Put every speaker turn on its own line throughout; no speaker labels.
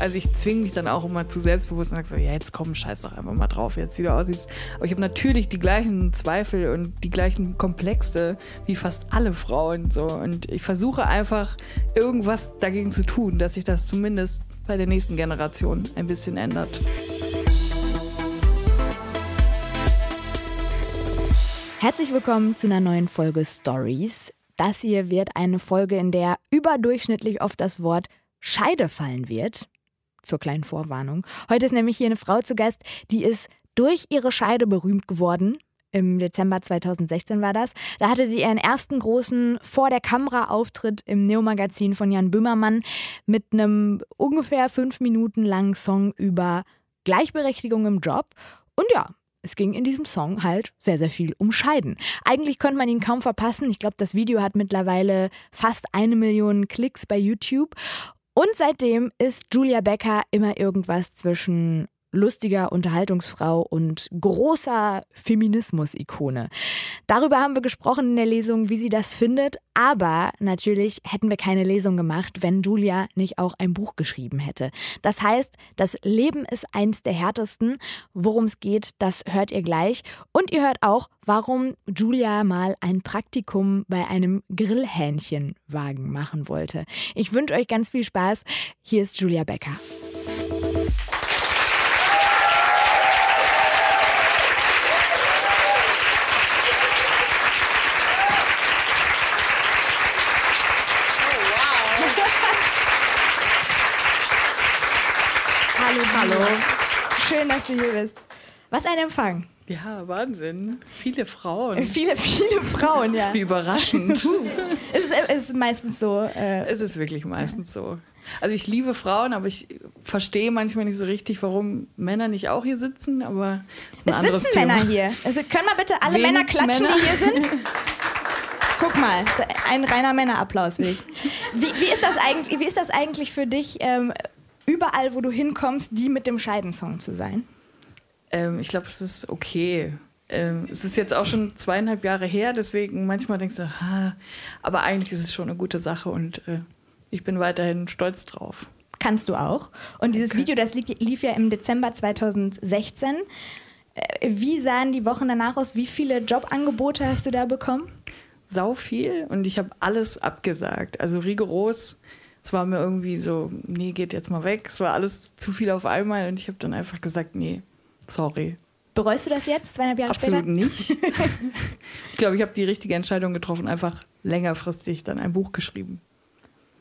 Also ich zwinge mich dann auch immer zu selbstbewusst und sage so, ja, jetzt komm, scheiß doch einfach mal drauf, jetzt wieder aussiehst. Aber ich habe natürlich die gleichen Zweifel und die gleichen Komplexe wie fast alle Frauen. So. Und ich versuche einfach irgendwas dagegen zu tun, dass sich das zumindest bei der nächsten Generation ein bisschen ändert.
Herzlich willkommen zu einer neuen Folge Stories. Das hier wird eine Folge, in der überdurchschnittlich oft das Wort Scheide fallen wird zur kleinen Vorwarnung. Heute ist nämlich hier eine Frau zu Gast, die ist durch ihre Scheide berühmt geworden. Im Dezember 2016 war das. Da hatte sie ihren ersten großen vor der Kamera Auftritt im Neo-Magazin von Jan Böhmermann mit einem ungefähr fünf Minuten langen Song über Gleichberechtigung im Job. Und ja, es ging in diesem Song halt sehr, sehr viel um Scheiden. Eigentlich könnte man ihn kaum verpassen. Ich glaube, das Video hat mittlerweile fast eine Million Klicks bei YouTube. Und seitdem ist Julia Becker immer irgendwas zwischen lustiger Unterhaltungsfrau und großer Feminismus-Ikone. Darüber haben wir gesprochen in der Lesung, wie sie das findet. Aber natürlich hätten wir keine Lesung gemacht, wenn Julia nicht auch ein Buch geschrieben hätte. Das heißt, das Leben ist eins der härtesten. Worum es geht, das hört ihr gleich. Und ihr hört auch, warum Julia mal ein Praktikum bei einem Grillhähnchenwagen machen wollte. Ich wünsche euch ganz viel Spaß. Hier ist Julia Becker. Hallo, hallo. Schön, dass du hier bist. Was ein Empfang.
Ja, Wahnsinn. Viele Frauen.
Viele, viele Frauen, ja.
Wie überraschend.
es, ist, es ist meistens so. Äh,
es ist wirklich meistens so. Also ich liebe Frauen, aber ich verstehe manchmal nicht so richtig, warum Männer nicht auch hier sitzen. Aber
es sitzen Thema. Männer hier. Also können wir bitte alle Wenig Männer klatschen, Männer? die hier sind? Guck mal, ein reiner Männerapplaus. Wie, wie, ist das eigentlich, wie ist das eigentlich für dich? Ähm, überall, wo du hinkommst, die mit dem Scheidensong zu sein?
Ähm, ich glaube, es ist okay. Ähm, es ist jetzt auch schon zweieinhalb Jahre her, deswegen manchmal denkst du, ha, aber eigentlich ist es schon eine gute Sache und äh, ich bin weiterhin stolz drauf.
Kannst du auch. Und dieses okay. Video, das lief, ja im Dezember 2016. Äh, wie sahen die Wochen danach aus? Wie viele Jobangebote hast du da bekommen?
Sau viel und ich habe alles abgesagt. Also rigoros es war mir irgendwie so, nee, geht jetzt mal weg. Es war alles zu viel auf einmal und ich habe dann einfach gesagt, nee, sorry.
Bereust du das jetzt, zweieinhalb Jahre
Absolut
später?
Absolut nicht. ich glaube, ich habe die richtige Entscheidung getroffen, einfach längerfristig dann ein Buch geschrieben.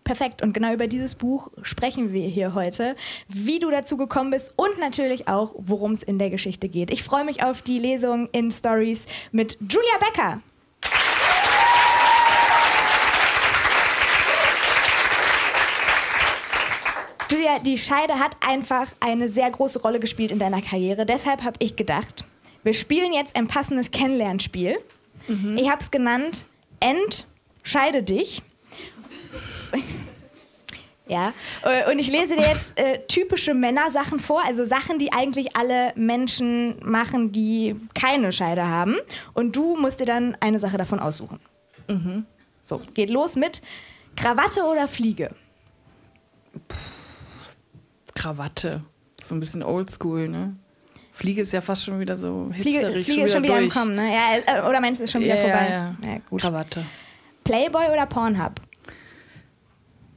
Perfekt. Und genau über dieses Buch sprechen wir hier heute. Wie du dazu gekommen bist und natürlich auch, worum es in der Geschichte geht. Ich freue mich auf die Lesung in Stories mit Julia Becker. Julia, die Scheide hat einfach eine sehr große Rolle gespielt in deiner Karriere. Deshalb habe ich gedacht, wir spielen jetzt ein passendes Kennenlernspiel. Mhm. Ich habe es genannt Entscheide dich. Ja, äh, und ich lese dir jetzt äh, typische Männersachen vor, also Sachen, die eigentlich alle Menschen machen, die keine Scheide haben. Und du musst dir dann eine Sache davon aussuchen. Mhm. So, geht los mit Krawatte oder Fliege?
Puh. Krawatte. So ein bisschen oldschool, ne? Fliege ist ja fast schon wieder so
Fliege, Fliege ist schon wieder durch. im Kommen, ne? Ja, äh, oder meinst du, ist schon wieder ja, vorbei?
Ja, ja. gut. Krawatte.
Playboy oder Pornhub?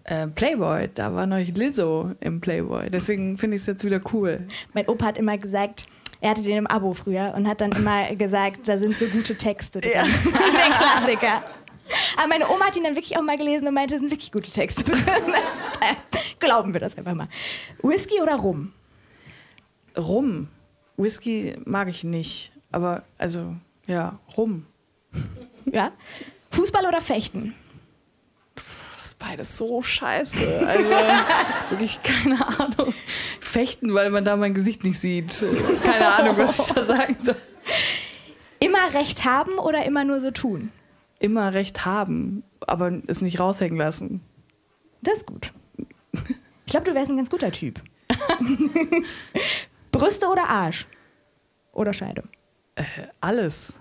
Äh, Playboy, da war noch Lizzo im Playboy. Deswegen finde ich es jetzt wieder cool.
Mein Opa hat immer gesagt, er hatte den im Abo früher und hat dann immer gesagt, da sind so gute Texte drin. Ja. Der Klassiker. Aber meine Oma hat ihn dann wirklich auch mal gelesen und meinte, es sind wirklich gute Texte drin. Glauben wir das einfach mal. Whisky oder Rum?
Rum. Whisky mag ich nicht. Aber, also, ja, Rum.
Ja. Fußball oder Fechten?
Das ist beides so scheiße. Also, wirklich keine Ahnung. Fechten, weil man da mein Gesicht nicht sieht. Keine Ahnung, was ich da sagen soll.
Immer recht haben oder immer nur so tun?
Immer recht haben, aber es nicht raushängen lassen.
Das ist gut. Ich glaube, du wärst ein ganz guter Typ. Brüste oder Arsch? Oder Scheide?
Äh, alles.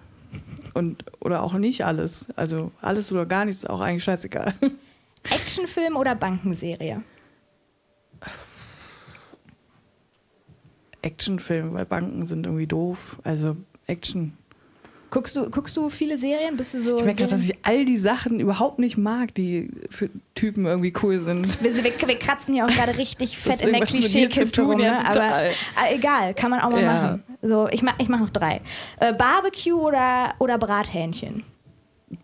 Und, oder auch nicht alles. Also alles oder gar nichts ist auch eigentlich scheißegal.
Actionfilm oder Bankenserie?
Actionfilm, weil Banken sind irgendwie doof. Also Action.
Guckst du, guckst du viele Serien? Bist du so.
Ich merke gerade, dass ich all die Sachen überhaupt nicht mag, die für Typen irgendwie cool sind.
Wir, wir, wir kratzen hier auch gerade richtig fett in der Klischeekiste rum, ne? aber äh, egal, kann man auch mal ja. machen. So, ich mach, ich mach noch drei. Äh, Barbecue oder, oder Brathähnchen?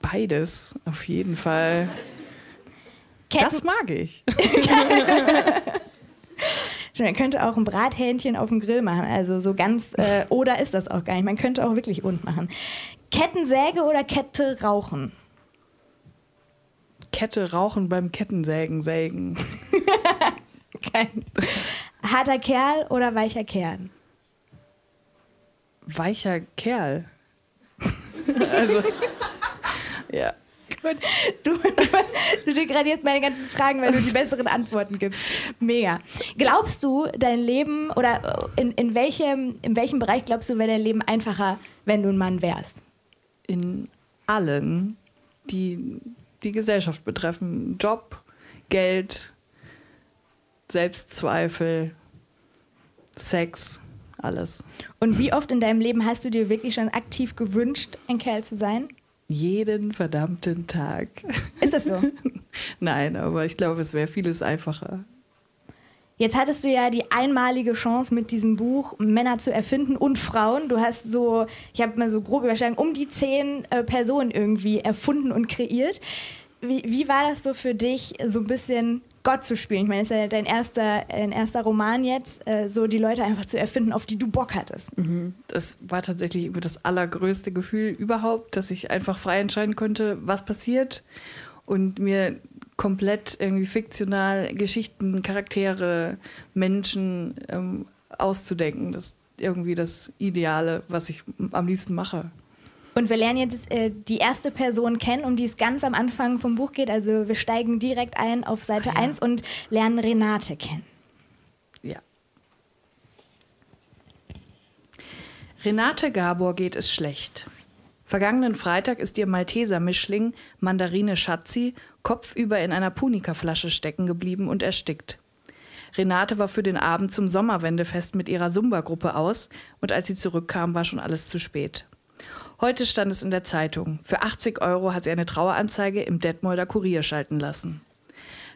Beides, auf jeden Fall. Ketten das mag ich.
Man könnte auch ein Brathähnchen auf dem Grill machen, also so ganz, äh, oder ist das auch gar nicht. Man könnte auch wirklich und machen. Kettensäge oder Kette rauchen?
Kette rauchen beim Kettensägen sägen.
Kein. Harter Kerl oder weicher Kern?
Weicher Kerl. also, ja.
Gut. Du, du degradierst meine ganzen Fragen, weil du die besseren Antworten gibst. Mega. Glaubst du, dein Leben oder in, in, welchem, in welchem Bereich glaubst du, wäre dein Leben einfacher, wenn du ein Mann wärst?
In allen, die die Gesellschaft betreffen. Job, Geld, Selbstzweifel, Sex, alles.
Und wie oft in deinem Leben hast du dir wirklich schon aktiv gewünscht, ein Kerl zu sein?
Jeden verdammten Tag.
Ist das so?
Nein, aber ich glaube, es wäre vieles einfacher.
Jetzt hattest du ja die einmalige Chance mit diesem Buch Männer zu erfinden und Frauen. Du hast so, ich habe mal so grob überschlagen, um die zehn äh, Personen irgendwie erfunden und kreiert. Wie, wie war das so für dich, so ein bisschen Gott zu spielen? Ich meine, es ist ja dein erster, dein erster Roman jetzt, äh, so die Leute einfach zu erfinden, auf die du Bock hattest.
Mhm. Das war tatsächlich das allergrößte Gefühl überhaupt, dass ich einfach frei entscheiden konnte, was passiert und mir komplett irgendwie fiktional Geschichten, Charaktere, Menschen ähm, auszudenken. Das ist irgendwie das Ideale, was ich am liebsten mache.
Und wir lernen jetzt äh, die erste Person kennen, um die es ganz am Anfang vom Buch geht. Also wir steigen direkt ein auf Seite ah, ja. 1 und lernen Renate kennen.
Ja. Renate Gabor geht es schlecht. Vergangenen Freitag ist ihr Malteser-Mischling Mandarine Schatzi kopfüber in einer Punika-Flasche stecken geblieben und erstickt. Renate war für den Abend zum Sommerwendefest mit ihrer Sumba-Gruppe aus und als sie zurückkam, war schon alles zu spät. Heute stand es in der Zeitung. Für 80 Euro hat sie eine Traueranzeige im Detmolder Kurier schalten lassen.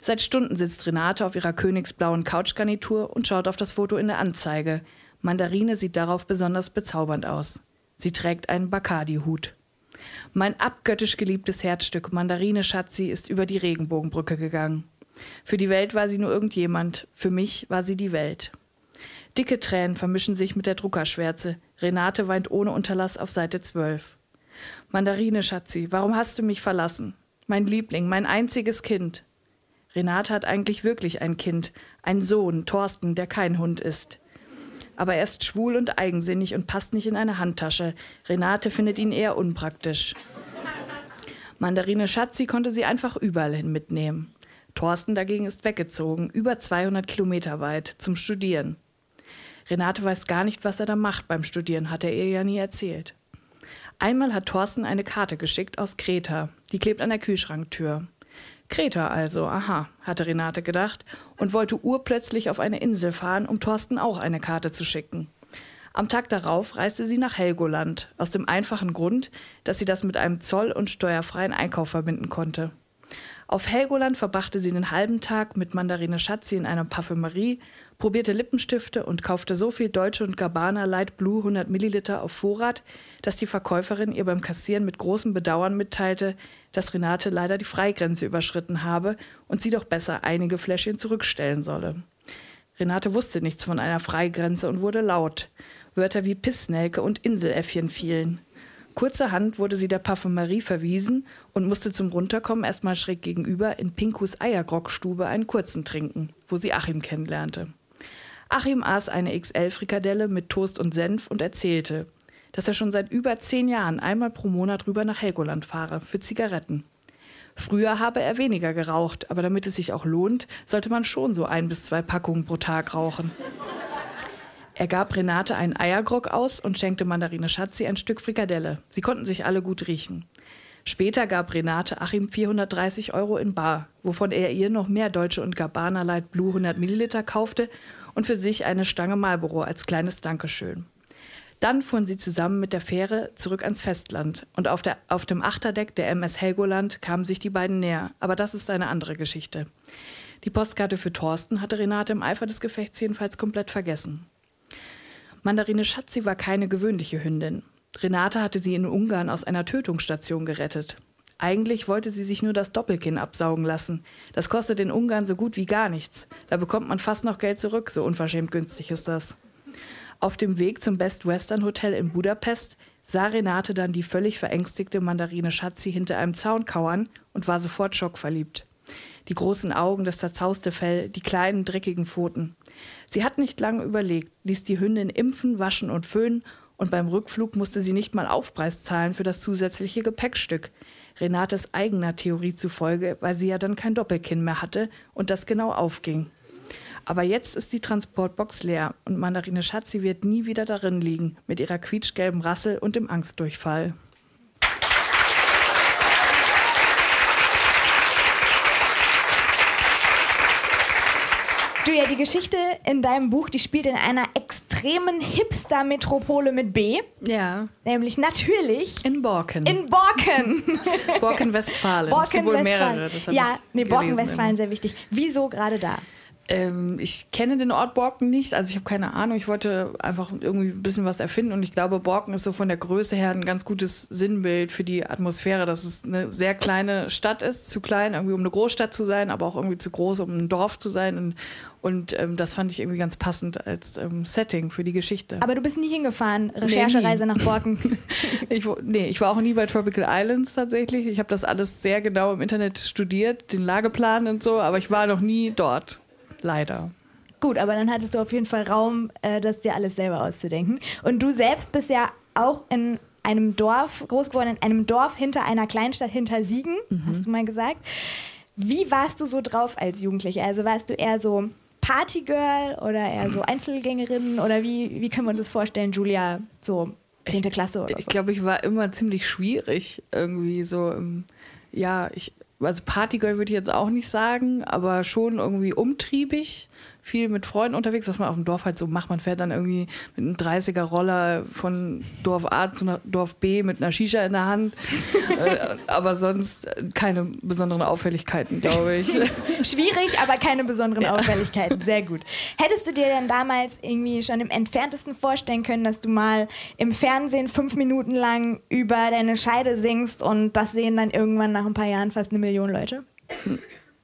Seit Stunden sitzt Renate auf ihrer königsblauen Couchgarnitur und schaut auf das Foto in der Anzeige. Mandarine sieht darauf besonders bezaubernd aus. Sie trägt einen Bacardi-Hut. Mein abgöttisch geliebtes Herzstück Mandarine Schatzi ist über die Regenbogenbrücke gegangen. Für die Welt war sie nur irgendjemand, für mich war sie die Welt. Dicke Tränen vermischen sich mit der Druckerschwärze. Renate weint ohne Unterlass auf Seite 12. Mandarine, Schatzi, warum hast du mich verlassen? Mein Liebling, mein einziges Kind. Renate hat eigentlich wirklich ein Kind, einen Sohn, Thorsten, der kein Hund ist. Aber er ist schwul und eigensinnig und passt nicht in eine Handtasche. Renate findet ihn eher unpraktisch. Mandarine Schatzi konnte sie einfach überall hin mitnehmen. Thorsten dagegen ist weggezogen, über 200 Kilometer weit, zum Studieren. Renate weiß gar nicht, was er da macht beim Studieren, hat er ihr ja nie erzählt. Einmal hat Thorsten eine Karte geschickt aus Kreta. Die klebt an der Kühlschranktür. Kreta also, aha, hatte Renate gedacht und wollte urplötzlich auf eine Insel fahren, um Thorsten auch eine Karte zu schicken. Am Tag darauf reiste sie nach Helgoland, aus dem einfachen Grund, dass sie das mit einem zoll- und steuerfreien Einkauf verbinden konnte. Auf Helgoland verbrachte sie den halben Tag mit Mandarine Schatzi in einer Parfümerie probierte Lippenstifte und kaufte so viel Deutsche und Gabbana Light Blue 100 Milliliter auf Vorrat, dass die Verkäuferin ihr beim Kassieren mit großem Bedauern mitteilte, dass Renate leider die Freigrenze überschritten habe und sie doch besser einige Fläschchen zurückstellen solle. Renate wusste nichts von einer Freigrenze und wurde laut. Wörter wie Pissnelke und Inseläffchen fielen. Kurzerhand wurde sie der Parfümerie verwiesen und musste zum Runterkommen erstmal schräg gegenüber in Pinkus Eiergrockstube einen kurzen trinken, wo sie Achim kennenlernte. Achim aß eine XL-Frikadelle mit Toast und Senf und erzählte, dass er schon seit über zehn Jahren einmal pro Monat rüber nach Helgoland fahre für Zigaretten. Früher habe er weniger geraucht, aber damit es sich auch lohnt, sollte man schon so ein bis zwei Packungen pro Tag rauchen. Er gab Renate einen Eiergrog aus und schenkte Mandarine Schatzi ein Stück Frikadelle. Sie konnten sich alle gut riechen. Später gab Renate Achim 430 Euro in Bar, wovon er ihr noch mehr Deutsche und Gabbana Light Blue 100 Milliliter kaufte und für sich eine Stange Marlboro als kleines Dankeschön. Dann fuhren sie zusammen mit der Fähre zurück ans Festland und auf, der, auf dem Achterdeck der MS Helgoland kamen sich die beiden näher, aber das ist eine andere Geschichte. Die Postkarte für Thorsten hatte Renate im Eifer des Gefechts jedenfalls komplett vergessen. Mandarine Schatzi war keine gewöhnliche Hündin. Renate hatte sie in Ungarn aus einer Tötungsstation gerettet. Eigentlich wollte sie sich nur das Doppelkinn absaugen lassen. Das kostet in Ungarn so gut wie gar nichts. Da bekommt man fast noch Geld zurück, so unverschämt günstig ist das. Auf dem Weg zum Best Western Hotel in Budapest sah Renate dann die völlig verängstigte Mandarine Schatzi hinter einem Zaun kauern und war sofort schockverliebt. Die großen Augen, das zerzauste Fell, die kleinen, dreckigen Pfoten. Sie hat nicht lange überlegt, ließ die Hündin impfen, waschen und föhnen und beim Rückflug musste sie nicht mal Aufpreis zahlen für das zusätzliche Gepäckstück. Renates eigener Theorie zufolge, weil sie ja dann kein Doppelkinn mehr hatte und das genau aufging. Aber jetzt ist die Transportbox leer und Mandarine Schatzi wird nie wieder darin liegen, mit ihrer quietschgelben Rassel und dem Angstdurchfall.
Du ja, die Geschichte in deinem Buch, die spielt in einer extremen Hipster-Metropole mit B.
Ja.
Nämlich natürlich
in Borken.
In Borken.
Borken Westfalen.
Borken,
es gibt wohl
Westfalen.
mehrere.
ja, nee, Borken Westfalen sehr wichtig. Wieso gerade da?
Ähm, ich kenne den Ort Borken nicht, also ich habe keine Ahnung. Ich wollte einfach irgendwie ein bisschen was erfinden und ich glaube, Borken ist so von der Größe her ein ganz gutes Sinnbild für die Atmosphäre, dass es eine sehr kleine Stadt ist, zu klein, irgendwie um eine Großstadt zu sein, aber auch irgendwie zu groß, um ein Dorf zu sein. Und, und ähm, das fand ich irgendwie ganz passend als ähm, Setting für die Geschichte.
Aber du bist nie hingefahren, Recherchereise nee, nach Borken.
ich, nee, ich war auch nie bei Tropical Islands tatsächlich. Ich habe das alles sehr genau im Internet studiert, den Lageplan und so, aber ich war noch nie dort leider.
Gut, aber dann hattest du auf jeden Fall Raum, äh, das dir alles selber auszudenken. Und du selbst bist ja auch in einem Dorf groß geworden, in einem Dorf hinter einer Kleinstadt hinter Siegen, mhm. hast du mal gesagt. Wie warst du so drauf als Jugendliche? Also warst du eher so Partygirl oder eher so Einzelgängerin oder wie, wie können wir uns das vorstellen, Julia, so 10. Klasse oder so?
Ich glaube, ich war immer ziemlich schwierig irgendwie so. ja, ich also Partygirl würde ich jetzt auch nicht sagen, aber schon irgendwie umtriebig, viel mit Freunden unterwegs, was man auf dem Dorf halt so macht. Man fährt dann irgendwie mit einem 30er-Roller von Dorf A zu Dorf B mit einer Shisha in der Hand. Äh, aber sonst keine besonderen Auffälligkeiten, glaube ich.
Schwierig, aber keine besonderen ja. Auffälligkeiten. Sehr gut. Hättest du dir denn damals irgendwie schon im entferntesten vorstellen können, dass du mal im Fernsehen fünf Minuten lang über deine Scheide singst und das sehen dann irgendwann nach ein paar Jahren fast eine Million Leute?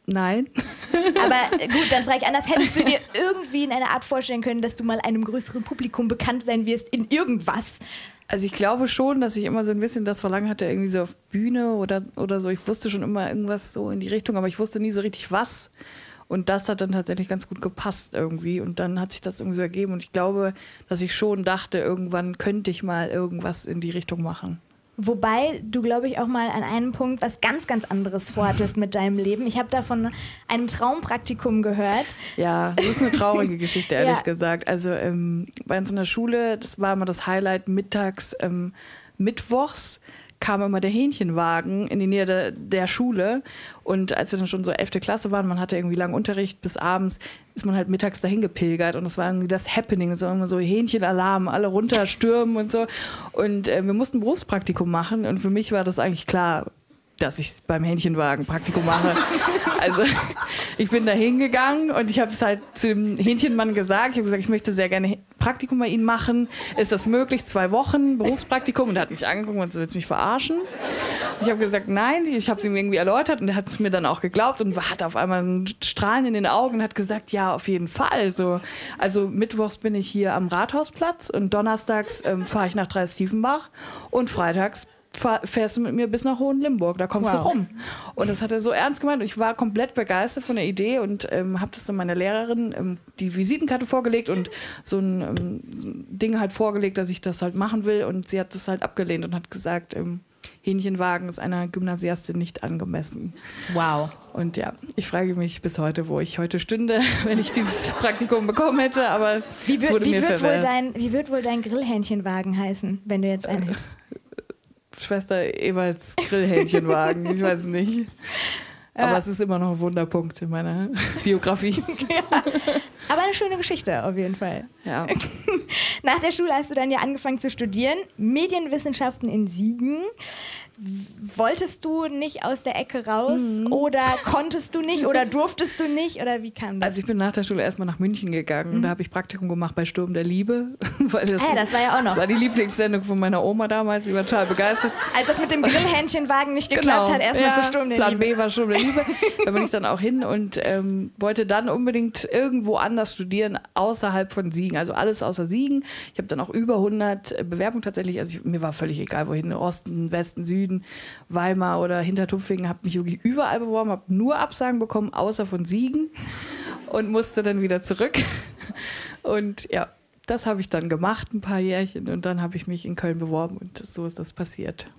Nein.
Aber gut, dann frage ich anders. Hättest du dir irgendwie in einer Art vorstellen können, dass du mal einem größeren Publikum bekannt sein wirst in irgendwas?
Also ich glaube schon, dass ich immer so ein bisschen das Verlangen hatte, irgendwie so auf Bühne oder, oder so. Ich wusste schon immer irgendwas so in die Richtung, aber ich wusste nie so richtig was. Und das hat dann tatsächlich ganz gut gepasst irgendwie. Und dann hat sich das irgendwie so ergeben. Und ich glaube, dass ich schon dachte, irgendwann könnte ich mal irgendwas in die Richtung machen.
Wobei du, glaube ich, auch mal an einem Punkt was ganz, ganz anderes vorhattest mit deinem Leben. Ich habe da von einem Traumpraktikum gehört.
Ja, das ist eine traurige Geschichte, ehrlich ja. gesagt. Also ähm, bei uns in der Schule, das war immer das Highlight mittags, ähm, mittwochs kam immer der Hähnchenwagen in die Nähe de, der Schule. Und als wir dann schon so 11. Klasse waren, man hatte irgendwie langen Unterricht bis abends, ist man halt mittags dahin gepilgert. Und das war irgendwie das Happening. So immer so Hähnchenalarm, alle runterstürmen und so. Und äh, wir mussten Berufspraktikum machen. Und für mich war das eigentlich klar, dass ich beim Hähnchenwagen Praktikum mache. also ich bin da hingegangen und ich habe es halt zu dem Hähnchenmann gesagt. Ich habe gesagt, ich möchte sehr gerne Praktikum bei Ihnen machen. Ist das möglich? Zwei Wochen Berufspraktikum? Und er hat mich angeguckt und so, willst du mich verarschen? Ich habe gesagt, nein. Ich habe es ihm irgendwie erläutert und er hat es mir dann auch geglaubt und hat auf einmal ein Strahlen in den Augen und hat gesagt, ja, auf jeden Fall. So, also mittwochs bin ich hier am Rathausplatz und donnerstags ähm, fahre ich nach Dreistiefenbach und freitags fährst du mit mir bis nach Hohenlimburg, da kommst wow. du rum. Und das hat er so ernst gemeint und ich war komplett begeistert von der Idee und ähm, habe das dann meiner Lehrerin ähm, die Visitenkarte vorgelegt und so ein ähm, Ding halt vorgelegt, dass ich das halt machen will und sie hat das halt abgelehnt und hat gesagt, ähm, Hähnchenwagen ist einer Gymnasiastin nicht angemessen.
Wow.
Und ja, ich frage mich bis heute, wo ich heute stünde, wenn ich dieses Praktikum bekommen hätte, aber
wie wird, wie wird wohl dein Wie wird wohl dein Grillhähnchenwagen heißen, wenn du jetzt einen
Schwester Ewalds Grillhähnchenwagen. ich weiß nicht. Aber ja. es ist immer noch ein Wunderpunkt in meiner Biografie. ja.
Aber eine schöne Geschichte auf jeden Fall.
Ja.
Nach der Schule hast du dann ja angefangen zu studieren, Medienwissenschaften in Siegen. Wolltest du nicht aus der Ecke raus mhm. oder konntest du nicht oder durftest du nicht oder wie kam das?
Also ich bin nach der Schule erstmal nach München gegangen mhm. und da habe ich Praktikum gemacht bei Sturm der Liebe.
Weil das, ja, das war ja auch noch.
Das war die Lieblingssendung von meiner Oma damals, die war total begeistert.
Als das mit dem Grillhähnchenwagen nicht geklappt genau. hat, erstmal ja, zu Sturm der
Plan
Liebe.
Plan B war Sturm der Liebe. da bin ich dann auch hin und ähm, wollte dann unbedingt irgendwo anders studieren, außerhalb von Siegen. Also alles außer Siegen. Ich habe dann auch über 100 Bewerbungen tatsächlich, also ich, mir war völlig egal, wohin, Osten, Westen, Süden Süden, Weimar oder Hintertupfingen, habe mich wirklich überall beworben, habe nur Absagen bekommen, außer von Siegen und musste dann wieder zurück. Und ja, das habe ich dann gemacht, ein paar Jährchen, und dann habe ich mich in Köln beworben und so ist das passiert.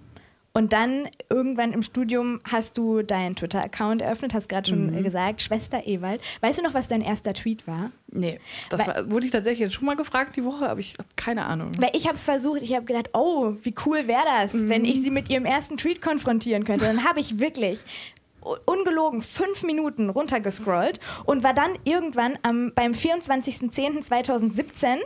Und dann irgendwann im Studium hast du deinen Twitter-Account eröffnet, hast gerade schon mhm. gesagt, Schwester Ewald. Weißt du noch, was dein erster Tweet war?
Nee, das Weil, war, wurde ich tatsächlich jetzt schon mal gefragt die Woche, aber ich habe keine Ahnung.
Weil ich habe es versucht, ich habe gedacht, oh, wie cool wäre das, mhm. wenn ich sie mit ihrem ersten Tweet konfrontieren könnte. Dann habe ich wirklich ungelogen fünf Minuten runtergescrollt und war dann irgendwann am, beim 24.10.2017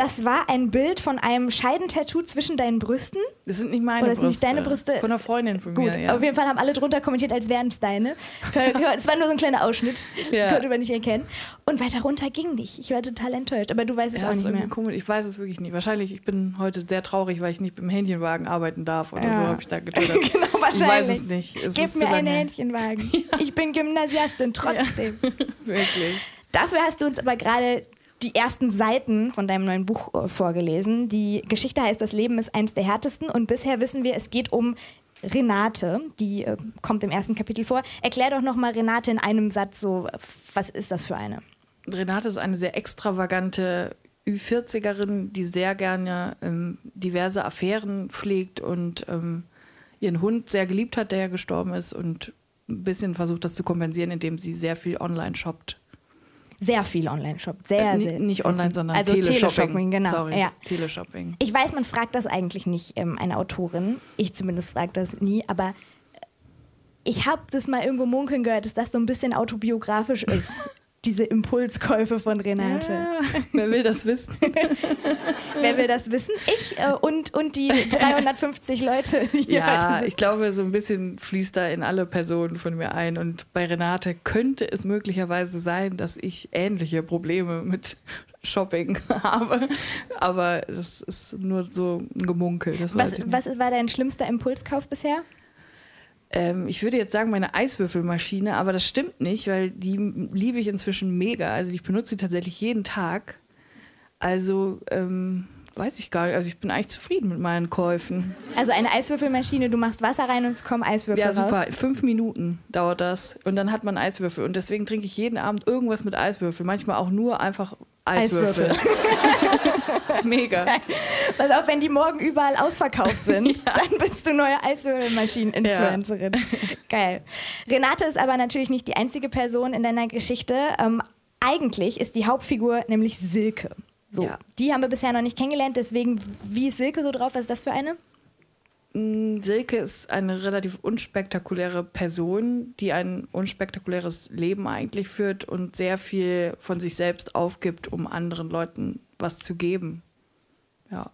das war ein Bild von einem Scheidentattoo zwischen deinen Brüsten.
Das sind nicht meine Oder
Brüste. nicht deine Brüste.
Von einer Freundin von
Gut,
mir, ja.
Auf jeden Fall haben alle drunter kommentiert, als wären es deine. Es war nur so ein kleiner Ausschnitt. Ja. Konnte man nicht erkennen. Und weiter runter ging nicht. Ich war total enttäuscht. Aber du weißt es ja, auch nicht mehr.
Komisch. Ich weiß es wirklich nicht. Wahrscheinlich, ich bin heute sehr traurig, weil ich nicht im Hähnchenwagen arbeiten darf oder ja. so, habe ich da getötet.
genau, wahrscheinlich. Ich
weiß es nicht.
Es Gib mir einen Hähnchenwagen. Ich bin Gymnasiastin, trotzdem.
wirklich.
Dafür hast du uns aber gerade die ersten Seiten von deinem neuen Buch äh, vorgelesen. Die Geschichte heißt, das Leben ist eins der härtesten und bisher wissen wir, es geht um Renate, die äh, kommt im ersten Kapitel vor. Erklär doch nochmal Renate in einem Satz so, was ist das für eine?
Renate ist eine sehr extravagante Ü40erin, die sehr gerne ähm, diverse Affären pflegt und ähm, ihren Hund sehr geliebt hat, der ja gestorben ist und ein bisschen versucht, das zu kompensieren, indem sie sehr viel online shoppt
sehr viel online shoppt. Sehr,
äh,
sehr.
Nicht online, sondern
also
Teleshopping.
Teleshopping genau.
Sorry,
ja.
Teleshopping.
Ich weiß, man fragt das eigentlich nicht ähm, eine Autorin. Ich zumindest frage das nie, aber äh, ich habe das mal irgendwo munkeln gehört, dass das so ein bisschen autobiografisch ist. diese Impulskäufe von Renate. Ja,
wer will das wissen?
wer will das wissen? Ich äh, und, und die 350 Leute.
Die ja, ich glaube, so ein bisschen fließt da in alle Personen von mir ein. Und bei Renate könnte es möglicherweise sein, dass ich ähnliche Probleme mit Shopping habe. Aber das ist nur so ein Gemunkel.
was, was war dein schlimmster Impulskauf bisher?
Ähm, ich würde jetzt sagen, meine Eiswürfelmaschine, aber das stimmt nicht, weil die liebe ich inzwischen mega. Also ich benutze sie tatsächlich jeden Tag. Also ähm, weiß ich gar nicht. Also ich bin eigentlich zufrieden mit meinen Käufen.
Also eine Eiswürfelmaschine, du machst Wasser rein und es kommen Eiswürfel raus. Ja, super.
Raus. Fünf Minuten dauert das und dann hat man Eiswürfel. Und deswegen trinke ich jeden Abend irgendwas mit Eiswürfel. Manchmal auch nur einfach Eiswürfel. Eiswürfel. das ist mega.
Pass auf, wenn die morgen überall ausverkauft sind, ja. dann bist du neue Eiswürfelmaschinen-Influencerin. Ja. Geil. Renate ist aber natürlich nicht die einzige Person in deiner Geschichte. Ähm, eigentlich ist die Hauptfigur nämlich Silke. So, ja. die haben wir bisher noch nicht kennengelernt, deswegen, wie ist Silke so drauf? Was ist das für eine?
Mm, Silke ist eine relativ unspektakuläre Person, die ein unspektakuläres Leben eigentlich führt und sehr viel von sich selbst aufgibt, um anderen Leuten was zu geben. Ja.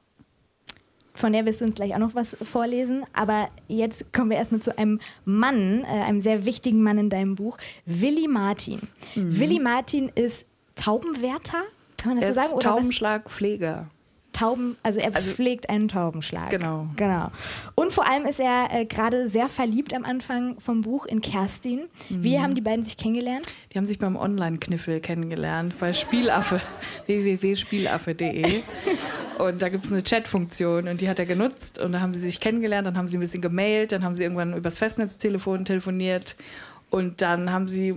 Von der wirst du uns gleich auch noch was vorlesen. Aber jetzt kommen wir erstmal zu einem Mann, äh, einem sehr wichtigen Mann in deinem Buch, Willi Martin. Mhm. Willi Martin ist Taubenwärter, kann man das er so sagen?
Oder Taubenschlagpfleger.
Tauben, also er also, pflegt einen Taubenschlag.
Genau.
Genau. Und vor allem ist er äh, gerade sehr verliebt am Anfang vom Buch in Kerstin. Mhm. Wie haben die beiden sich kennengelernt?
Die haben sich beim Online-Kniffel kennengelernt, bei Spielaffe, www.spielaffe.de. und da gibt es eine Chat-Funktion und die hat er genutzt und da haben sie sich kennengelernt, dann haben sie ein bisschen gemailt, dann haben sie irgendwann übers Festnetztelefon telefoniert und dann haben sie,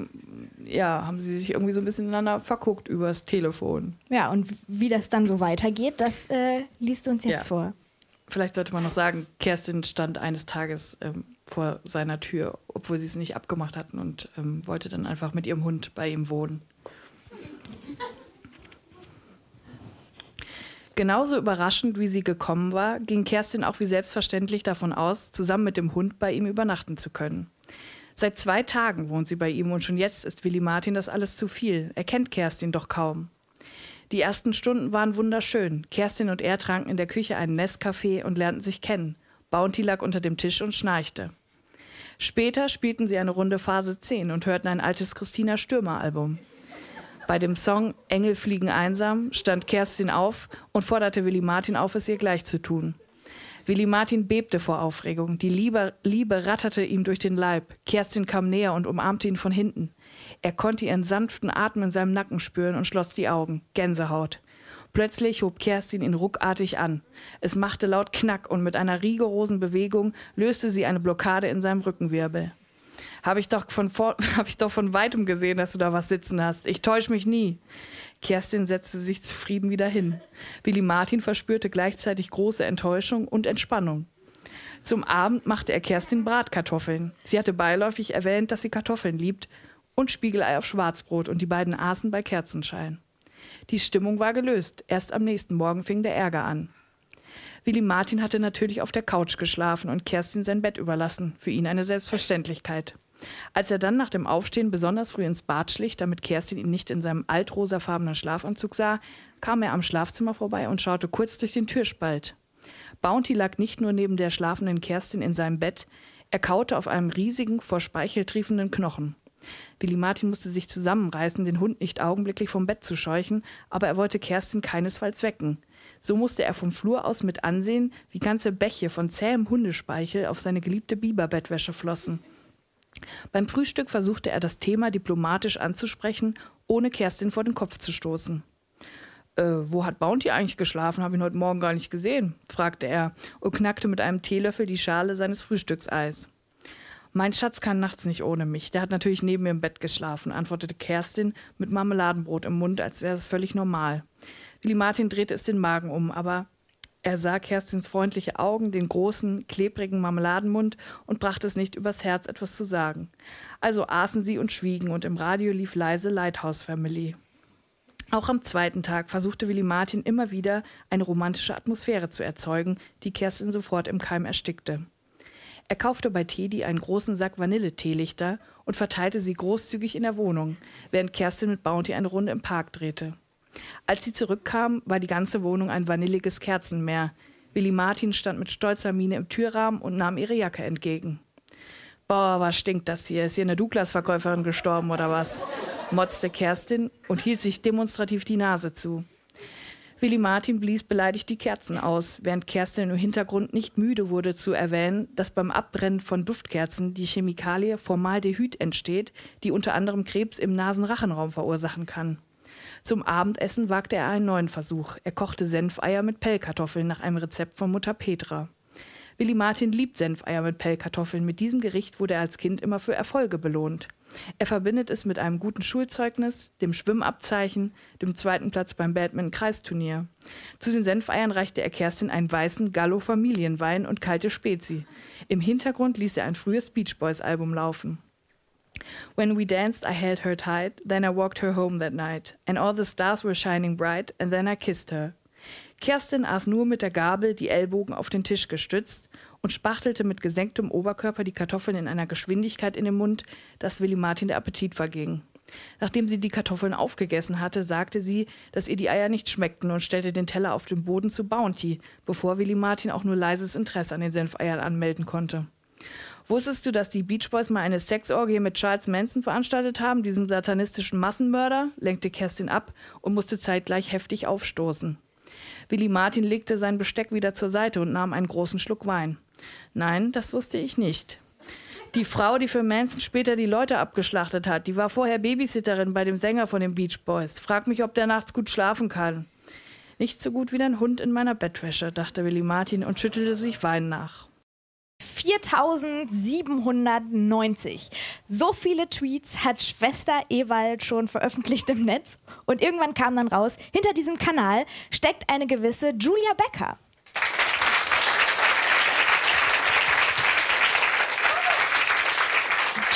ja, haben sie sich irgendwie so ein bisschen ineinander verguckt übers Telefon.
Ja, und wie das dann so weitergeht, das äh, liest du uns jetzt ja. vor.
Vielleicht sollte man noch sagen, Kerstin stand eines Tages ähm, vor seiner Tür, obwohl sie es nicht abgemacht hatten und ähm, wollte dann einfach mit ihrem Hund bei ihm wohnen. Genauso überraschend, wie sie gekommen war, ging Kerstin auch wie selbstverständlich davon aus, zusammen mit dem Hund bei ihm übernachten zu können. Seit zwei Tagen wohnt sie bei ihm und schon jetzt ist Willi Martin das alles zu viel. Er kennt Kerstin doch kaum. Die ersten Stunden waren wunderschön. Kerstin und er tranken in der Küche einen Nescafé und lernten sich kennen. Bounty lag unter dem Tisch und schnarchte. Später spielten sie eine Runde Phase 10 und hörten ein altes Christina Stürmer Album. Bei dem Song Engel fliegen einsam stand Kerstin auf und forderte Willi Martin auf, es ihr gleich zu tun. Willi Martin bebte vor Aufregung. Die Liebe, Liebe ratterte ihm durch den Leib. Kerstin kam näher und umarmte ihn von hinten. Er konnte ihren sanften Atem in seinem Nacken spüren und schloss die Augen. Gänsehaut. Plötzlich hob Kerstin ihn ruckartig an. Es machte laut Knack und mit einer rigorosen Bewegung löste sie eine Blockade in seinem Rückenwirbel. Habe ich, doch von hab ich doch von weitem gesehen, dass du da was sitzen hast. Ich täusche mich nie. Kerstin setzte sich zufrieden wieder hin. Willi Martin verspürte gleichzeitig große Enttäuschung und Entspannung. Zum Abend machte er Kerstin Bratkartoffeln. Sie hatte beiläufig erwähnt, dass sie Kartoffeln liebt und Spiegelei auf Schwarzbrot und die beiden aßen bei Kerzenschein. Die Stimmung war gelöst. Erst am nächsten Morgen fing der Ärger an. Willi Martin hatte natürlich auf der Couch geschlafen und Kerstin sein Bett überlassen. Für ihn eine Selbstverständlichkeit. Als er dann nach dem Aufstehen besonders früh ins Bad schlich, damit Kerstin ihn nicht in seinem altrosafarbenen Schlafanzug sah, kam er am Schlafzimmer vorbei und schaute kurz durch den Türspalt. Bounty lag nicht nur neben der schlafenden Kerstin in seinem Bett, er kaute auf einem riesigen, vor Speichel triefenden Knochen. Willi Martin musste sich zusammenreißen, den Hund nicht augenblicklich vom Bett zu scheuchen, aber er wollte Kerstin keinesfalls wecken. So musste er vom Flur aus mit ansehen, wie ganze Bäche von zähem Hundespeichel auf seine geliebte Biberbettwäsche flossen. Beim Frühstück versuchte er das Thema diplomatisch anzusprechen, ohne Kerstin vor den Kopf zu stoßen. Äh, wo hat Bounty eigentlich geschlafen? Habe ihn heute Morgen gar nicht gesehen, fragte er und knackte mit einem Teelöffel die Schale seines Frühstückseis. Mein Schatz kann nachts nicht ohne mich. Der hat natürlich neben mir im Bett geschlafen, antwortete Kerstin mit Marmeladenbrot im Mund, als wäre es völlig normal. Willi Martin drehte es den Magen um, aber er sah Kerstins freundliche Augen, den großen, klebrigen Marmeladenmund und brachte es nicht übers Herz, etwas zu sagen. Also aßen sie und schwiegen und im Radio lief leise Lighthouse Family. Auch am zweiten Tag versuchte Willi Martin immer wieder eine romantische Atmosphäre zu erzeugen, die Kerstin sofort im Keim erstickte. Er kaufte bei Teddy einen großen Sack Vanilleteelichter und verteilte sie großzügig in der Wohnung, während Kerstin mit Bounty eine Runde im Park drehte. Als sie zurückkam, war die ganze Wohnung ein vanilliges Kerzenmeer. Willi Martin stand mit stolzer Miene im Türrahmen und nahm ihre Jacke entgegen. Boah, was stinkt das hier? Ist hier eine Douglas-Verkäuferin gestorben oder was? motzte Kerstin und hielt sich demonstrativ die Nase zu. Willi Martin blies beleidigt die Kerzen aus, während Kerstin im Hintergrund nicht müde wurde zu erwähnen, dass beim Abbrennen von Duftkerzen die Chemikalie Formaldehyd entsteht, die unter anderem Krebs im Nasenrachenraum verursachen kann. Zum Abendessen wagte er einen neuen Versuch. Er kochte Senfeier mit Pellkartoffeln nach einem Rezept von Mutter Petra. Willi Martin liebt Senfeier mit Pellkartoffeln. Mit diesem Gericht wurde er als Kind immer für Erfolge belohnt. Er verbindet es mit einem guten Schulzeugnis, dem Schwimmabzeichen, dem zweiten Platz beim Badminton-Kreisturnier. Zu den Senfeiern reichte er Kerstin einen weißen Gallo-Familienwein und kalte Spezi. Im Hintergrund ließ er ein frühes Beach Boys-Album laufen. When we danced, I held her tight, then I walked her home that night, and all the stars were shining bright, and then I kissed her. Kerstin aß nur mit der Gabel, die Ellbogen auf den Tisch gestützt und spachtelte mit gesenktem Oberkörper die Kartoffeln in einer Geschwindigkeit in den Mund, dass Willi Martin der Appetit verging. Nachdem sie die Kartoffeln aufgegessen hatte, sagte sie, dass ihr die Eier nicht schmeckten und stellte den Teller auf den Boden zu Bounty, bevor Willi Martin auch nur leises Interesse an den Senfeiern anmelden konnte. Wusstest du, dass die Beach Boys mal eine Sexorgie mit Charles Manson veranstaltet haben, diesem satanistischen Massenmörder? lenkte Kerstin ab und musste zeitgleich heftig aufstoßen. Willi Martin legte sein Besteck wieder zur Seite und nahm einen großen Schluck Wein. Nein, das wusste ich nicht. Die Frau, die für Manson später die Leute abgeschlachtet hat, die war vorher Babysitterin bei dem Sänger von den Beach Boys. Frag mich, ob der nachts gut schlafen kann. Nicht so gut wie dein Hund in meiner Bettwäsche, dachte Willi Martin und schüttelte sich Wein nach.
4790. So viele Tweets hat Schwester Ewald schon veröffentlicht im Netz. Und irgendwann kam dann raus, hinter diesem Kanal steckt eine gewisse Julia Becker.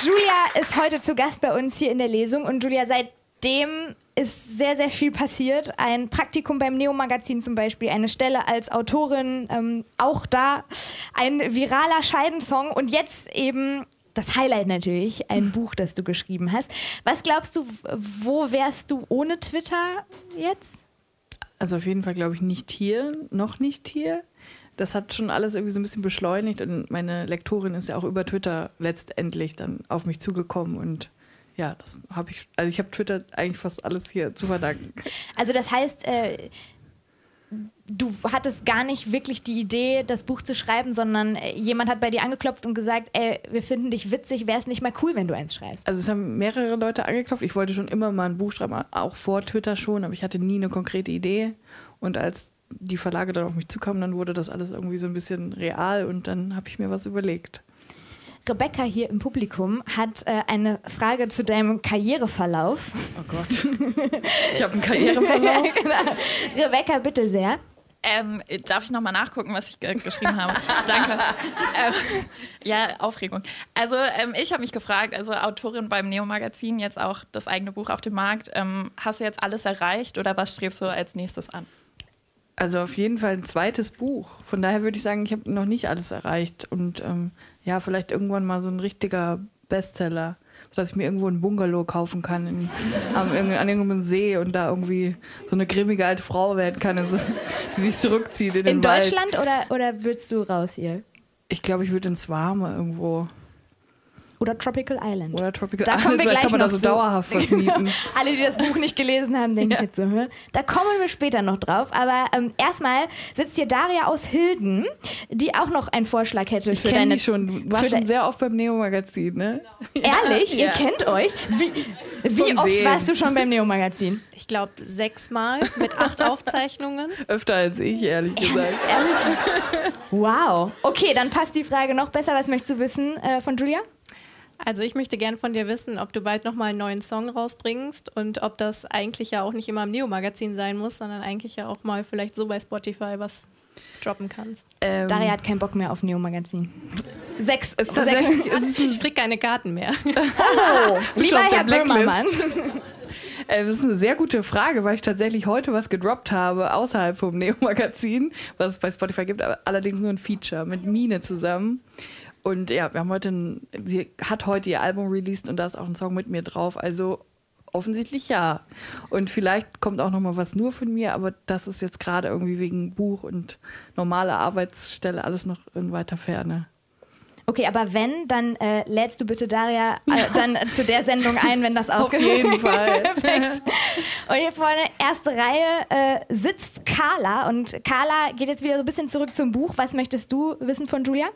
Julia ist heute zu Gast bei uns hier in der Lesung und Julia, seitdem ist sehr, sehr viel passiert. Ein Praktikum beim Neo-Magazin zum Beispiel, eine Stelle als Autorin, ähm, auch da ein viraler Scheidensong und jetzt eben das Highlight natürlich, ein Buch, das du geschrieben hast. Was glaubst du, wo wärst du ohne Twitter jetzt?
Also auf jeden Fall glaube ich nicht hier, noch nicht hier. Das hat schon alles irgendwie so ein bisschen beschleunigt und meine Lektorin ist ja auch über Twitter letztendlich dann auf mich zugekommen und ja, das habe ich, also ich habe Twitter eigentlich fast alles hier zu verdanken.
Also das heißt, äh, du hattest gar nicht wirklich die Idee, das Buch zu schreiben, sondern äh, jemand hat bei dir angeklopft und gesagt, ey, wir finden dich witzig, wäre es nicht mal cool, wenn du eins schreibst?
Also es haben mehrere Leute angeklopft. Ich wollte schon immer mal ein Buch schreiben, auch vor Twitter schon, aber ich hatte nie eine konkrete Idee. Und als die Verlage dann auf mich zukamen, dann wurde das alles irgendwie so ein bisschen real und dann habe ich mir was überlegt.
Rebecca hier im Publikum hat äh, eine Frage zu deinem Karriereverlauf.
Oh Gott. Ich habe einen Karriereverlauf.
genau. Rebecca, bitte sehr.
Ähm, darf ich nochmal nachgucken, was ich ge geschrieben habe? Danke. Ähm, ja, Aufregung. Also ähm, ich habe mich gefragt, also Autorin beim Neo-Magazin, jetzt auch das eigene Buch auf dem Markt, ähm, hast du jetzt alles erreicht oder was strebst du als nächstes an?
Also auf jeden Fall ein zweites Buch. Von daher würde ich sagen, ich habe noch nicht alles erreicht. Und ähm, ja, vielleicht irgendwann mal so ein richtiger Bestseller, sodass ich mir irgendwo ein Bungalow kaufen kann in, am, an irgendeinem See und da irgendwie so eine grimmige alte Frau werden kann, so, die sich zurückzieht in,
in
den
Deutschland Oder, oder würdest du raus hier?
Ich glaube, ich würde ins Warme irgendwo.
Oder Tropical Island.
Oder Tropical
da Island.
Vielleicht kann man da so
zu.
dauerhaft was mieten.
Alle, die das Buch nicht gelesen haben, denken ja. jetzt so, Hä? da kommen wir später noch drauf. Aber ähm, erstmal sitzt hier Daria aus Hilden, die auch noch einen Vorschlag hätte
ich
für deine.
Die schon. Du warst schon sehr oft beim Neo-Magazin, ne?
Ehrlich? Ja. Ihr kennt euch? Wie, wie oft sehen. warst du schon beim Neo-Magazin?
Ich glaube sechsmal mit acht Aufzeichnungen.
Öfter als ich, ehrlich gesagt.
Ehrlich? wow. Okay, dann passt die Frage noch besser. Was möchtest du wissen äh, von Julia?
Also ich möchte gern von dir wissen, ob du bald nochmal einen neuen Song rausbringst und ob das eigentlich ja auch nicht immer im Neo-Magazin sein muss, sondern eigentlich ja auch mal vielleicht so bei Spotify was droppen kannst.
Ähm, Daria hat keinen Bock mehr auf Neo-Magazin.
Sechs ist tatsächlich. Ich krieg keine Karten mehr.
Oh, lieber Herr Böhmermann.
Äh, das ist eine sehr gute Frage, weil ich tatsächlich heute was gedroppt habe außerhalb vom Neo-Magazin, was es bei Spotify gibt, aber allerdings nur ein Feature mit Mine zusammen. Und ja, wir haben heute, ein, sie hat heute ihr Album released und da ist auch ein Song mit mir drauf. Also offensichtlich ja. Und vielleicht kommt auch noch mal was nur von mir, aber das ist jetzt gerade irgendwie wegen Buch und normale Arbeitsstelle alles noch in weiter Ferne.
Okay, aber wenn, dann äh, lädst du bitte Daria äh, dann zu der Sendung ein, wenn das ausgeht.
Auf jeden Fall.
und hier vorne, erste Reihe, äh, sitzt Carla. Und Carla geht jetzt wieder so ein bisschen zurück zum Buch. Was möchtest du wissen von Julia?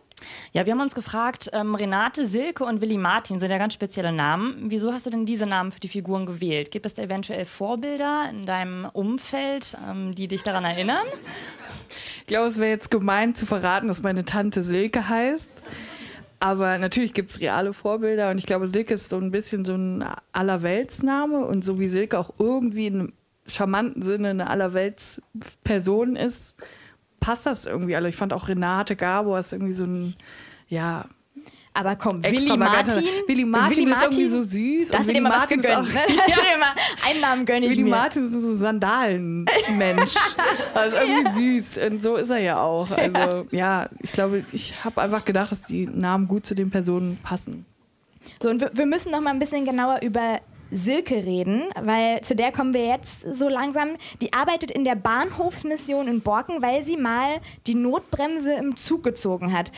Ja, wir haben uns gefragt, ähm, Renate, Silke und Willi Martin sind ja ganz spezielle Namen. Wieso hast du denn diese Namen für die Figuren gewählt? Gibt es da eventuell Vorbilder in deinem Umfeld, ähm, die dich daran erinnern?
Ich glaube, es wäre jetzt gemein zu verraten, dass meine Tante Silke heißt. Aber natürlich gibt es reale Vorbilder und ich glaube, Silke ist so ein bisschen so ein Allerweltsname und so wie Silke auch irgendwie in einem charmanten Sinne eine Allerweltsperson ist, passt das irgendwie alle. Ich fand auch Renate Gabor ist irgendwie so ein, ja,
aber komm, Willi Martin.
Willi Martin Willi ist irgendwie so süß.
Da hast du dir mal was gegönnt. Auch, ne? ja. einen Namen gönne ich
Willi
mir.
Martin ist so ein Sandalenmensch. also irgendwie ja. süß. Und so ist er ja auch. Also ja, ich glaube, ich habe einfach gedacht, dass die Namen gut zu den Personen passen.
So, und wir, wir müssen noch mal ein bisschen genauer über Silke reden, weil zu der kommen wir jetzt so langsam. Die arbeitet in der Bahnhofsmission in Borken, weil sie mal die Notbremse im Zug gezogen hat.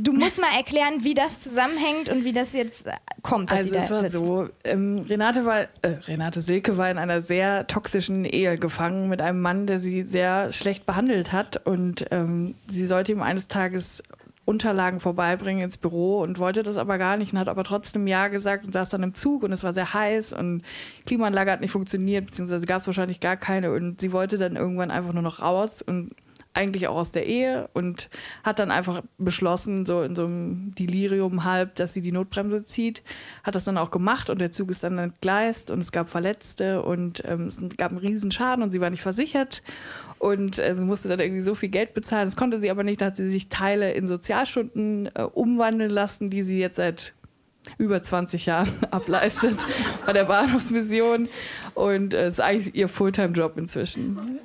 Du musst mal erklären, wie das zusammenhängt und wie das jetzt äh, kommt.
also
es
war
sitzt.
so, ähm, Renate war, äh, Renate Silke war in einer sehr toxischen Ehe gefangen mit einem Mann, der sie sehr schlecht behandelt hat und ähm, sie sollte ihm eines Tages Unterlagen vorbeibringen ins Büro und wollte das aber gar nicht und hat aber trotzdem Ja gesagt und saß dann im Zug und es war sehr heiß und Klimaanlage hat nicht funktioniert, beziehungsweise gab es wahrscheinlich gar keine und sie wollte dann irgendwann einfach nur noch raus und eigentlich auch aus der Ehe und hat dann einfach beschlossen, so in so einem Delirium halb, dass sie die Notbremse zieht. Hat das dann auch gemacht und der Zug ist dann entgleist und es gab Verletzte und ähm, es gab einen riesen Schaden und sie war nicht versichert und äh, musste dann irgendwie so viel Geld bezahlen. Das konnte sie aber nicht. Da hat sie sich Teile in Sozialstunden äh, umwandeln lassen, die sie jetzt seit über 20 Jahren ableistet bei der Bahnhofsmission und äh, ist eigentlich ihr Fulltime-Job inzwischen.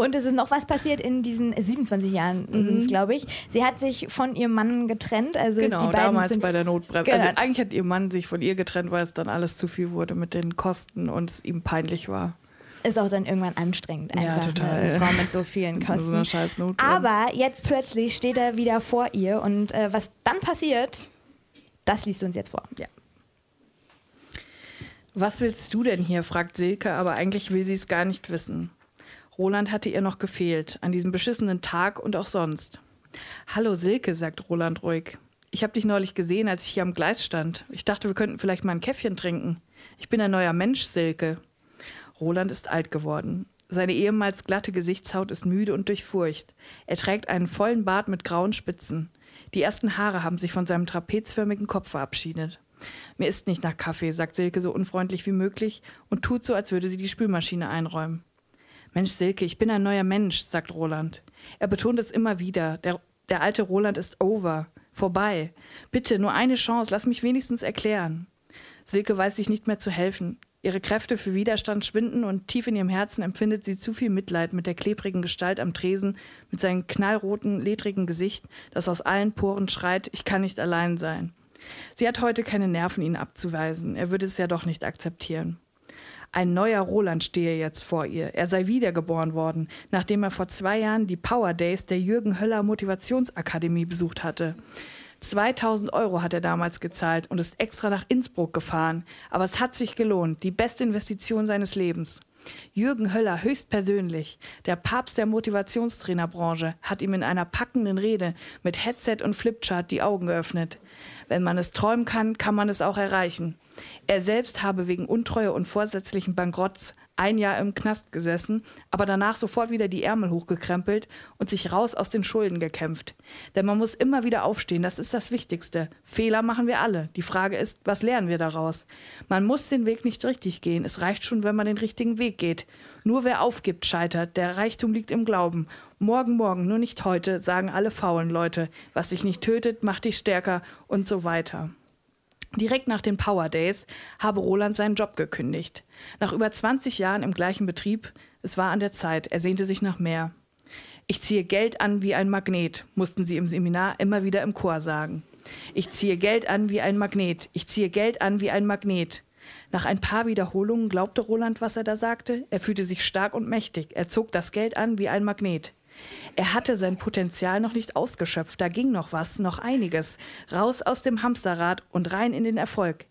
Und es ist noch was passiert in diesen 27 Jahren, mhm. glaube ich. Sie hat sich von ihrem Mann getrennt. Also
genau,
die beiden
damals bei der Notbremse. Genau. Also eigentlich hat ihr Mann sich von ihr getrennt, weil es dann alles zu viel wurde mit den Kosten und es ihm peinlich war.
Ist auch dann irgendwann anstrengend, einfach
ja, total.
eine Frau mit so vielen Kosten.
So scheiß
Aber jetzt plötzlich steht er wieder vor ihr und äh, was dann passiert, das liest du uns jetzt vor.
Ja. Was willst du denn hier? fragt Silke, aber eigentlich will sie es gar nicht wissen. Roland hatte ihr noch gefehlt, an diesem beschissenen Tag und auch sonst. Hallo Silke, sagt Roland ruhig. Ich habe dich neulich gesehen, als ich hier am Gleis stand. Ich dachte, wir könnten vielleicht mal ein Käffchen trinken. Ich bin ein neuer Mensch, Silke. Roland ist alt geworden. Seine ehemals glatte Gesichtshaut ist müde und durchfurcht. Er trägt einen vollen Bart mit grauen Spitzen. Die ersten Haare haben sich von seinem trapezförmigen Kopf verabschiedet. Mir ist nicht nach Kaffee, sagt Silke so unfreundlich wie möglich und tut so, als würde sie die Spülmaschine einräumen. Mensch, Silke, ich bin ein neuer Mensch, sagt Roland. Er betont es immer wieder. Der, der alte Roland ist over. Vorbei. Bitte, nur eine Chance, lass mich wenigstens erklären. Silke weiß sich nicht mehr zu helfen. Ihre Kräfte für Widerstand schwinden und tief in ihrem Herzen empfindet sie zu viel Mitleid mit der klebrigen Gestalt am Tresen, mit seinem knallroten, ledrigen Gesicht, das aus allen Poren schreit, ich kann nicht allein sein. Sie hat heute keine Nerven, ihn abzuweisen. Er würde es ja doch nicht akzeptieren. Ein neuer Roland stehe jetzt vor ihr. Er sei wiedergeboren worden, nachdem er vor zwei Jahren die Power Days der Jürgen Höller Motivationsakademie besucht hatte. 2000 Euro hat er damals gezahlt und ist extra nach Innsbruck gefahren. Aber es hat sich gelohnt. Die beste Investition seines Lebens. Jürgen Höller höchstpersönlich, der Papst der Motivationstrainerbranche, hat ihm in einer packenden Rede mit Headset und Flipchart die Augen geöffnet. Wenn man es träumen kann, kann man es auch erreichen. Er selbst habe wegen Untreue und vorsätzlichen Bankrotts ein Jahr im Knast gesessen, aber danach sofort wieder die Ärmel hochgekrempelt und sich raus aus den Schulden gekämpft. Denn man muss immer wieder aufstehen, das ist das Wichtigste. Fehler machen wir alle. Die Frage ist, was lernen wir daraus? Man muss den Weg nicht richtig gehen, es reicht schon, wenn man den richtigen Weg geht. Nur wer aufgibt, scheitert, der Reichtum liegt im Glauben. Morgen, morgen, nur nicht heute, sagen alle faulen Leute. Was dich nicht tötet, macht dich stärker und so weiter. Direkt nach den Power Days habe Roland seinen Job gekündigt. Nach über 20 Jahren im gleichen Betrieb, es war an der Zeit, er sehnte sich nach mehr. Ich ziehe Geld an wie ein Magnet, mussten sie im Seminar immer wieder im Chor sagen. Ich ziehe Geld an wie ein Magnet, ich ziehe Geld an wie ein Magnet. Nach ein paar Wiederholungen glaubte Roland, was er da sagte. Er fühlte sich stark und mächtig. Er zog das Geld an wie ein Magnet. Er hatte sein Potenzial noch nicht ausgeschöpft, da ging noch was, noch einiges. Raus aus dem Hamsterrad und rein in den Erfolg.